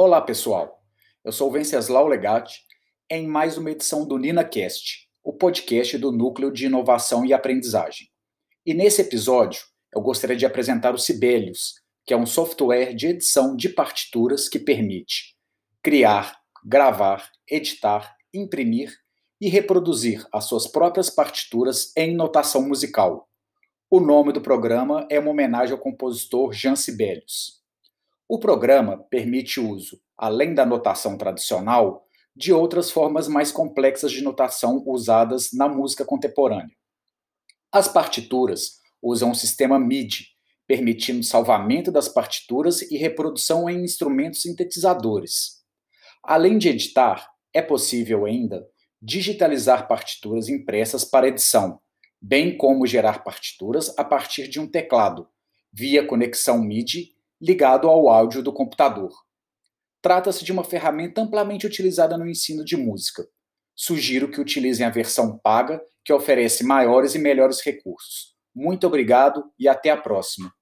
Olá, pessoal. Eu sou Venceslau Legatti em mais uma edição do NinaCast, o podcast do Núcleo de Inovação e Aprendizagem. E nesse episódio, eu gostaria de apresentar o Sibelius, que é um software de edição de partituras que permite criar, gravar, editar, imprimir e reproduzir as suas próprias partituras em notação musical. O nome do programa é uma homenagem ao compositor Jean Sibelius. O programa permite o uso, além da notação tradicional, de outras formas mais complexas de notação usadas na música contemporânea. As partituras usam um sistema MIDI, permitindo salvamento das partituras e reprodução em instrumentos sintetizadores. Além de editar, é possível ainda digitalizar partituras impressas para edição, bem como gerar partituras a partir de um teclado, via conexão MIDI ligado ao áudio do computador. Trata-se de uma ferramenta amplamente utilizada no ensino de música. Sugiro que utilizem a versão paga, que oferece maiores e melhores recursos. Muito obrigado e até a próxima.